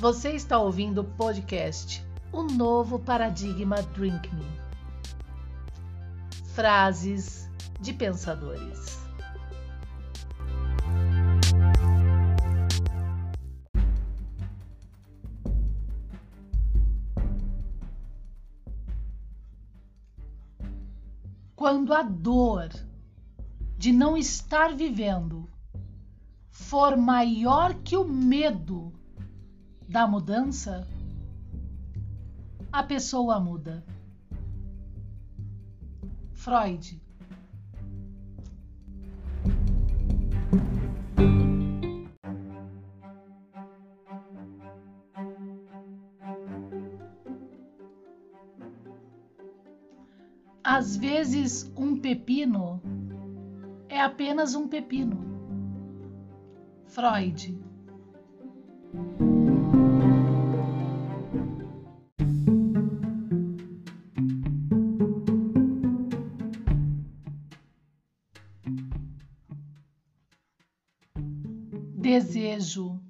Você está ouvindo o podcast O Novo Paradigma Drink Me. Frases de pensadores. Quando a dor de não estar vivendo for maior que o medo da mudança, a pessoa muda. Freud. Às vezes, um pepino é apenas um pepino. Freud. Desejo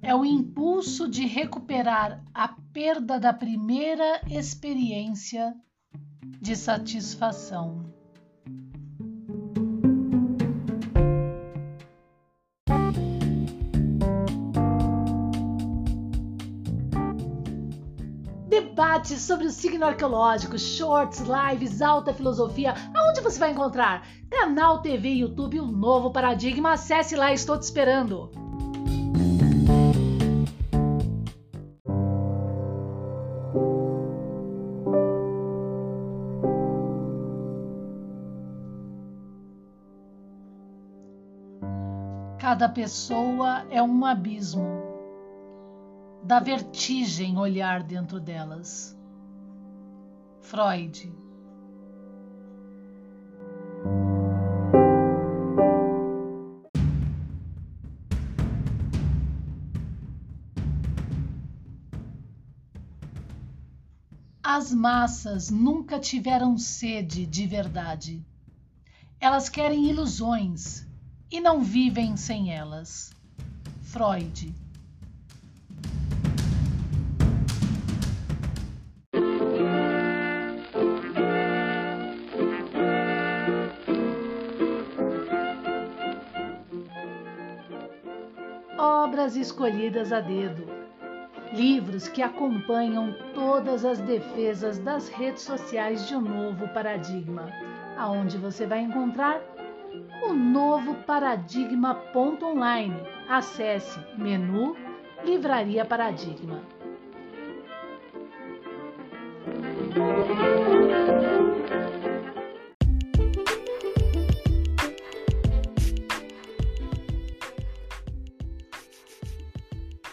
é o impulso de recuperar a perda da primeira experiência de satisfação. Debates sobre o signo arqueológico, shorts, lives, alta filosofia. Aonde você vai encontrar? Canal TV YouTube O Novo Paradigma. Acesse lá, estou te esperando. Cada pessoa é um abismo. Dá vertigem olhar dentro delas. Freud. As massas nunca tiveram sede de verdade. Elas querem ilusões e não vivem sem elas. Freud. Obras escolhidas a dedo. Livros que acompanham todas as defesas das redes sociais de um novo paradigma, aonde você vai encontrar o novo paradigma.online. Acesse menu Livraria Paradigma.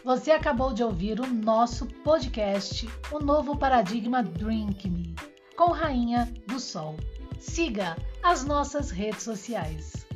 Você acabou de ouvir o nosso podcast, O Novo Paradigma Drink Me, com Rainha do Sol. Siga as nossas redes sociais.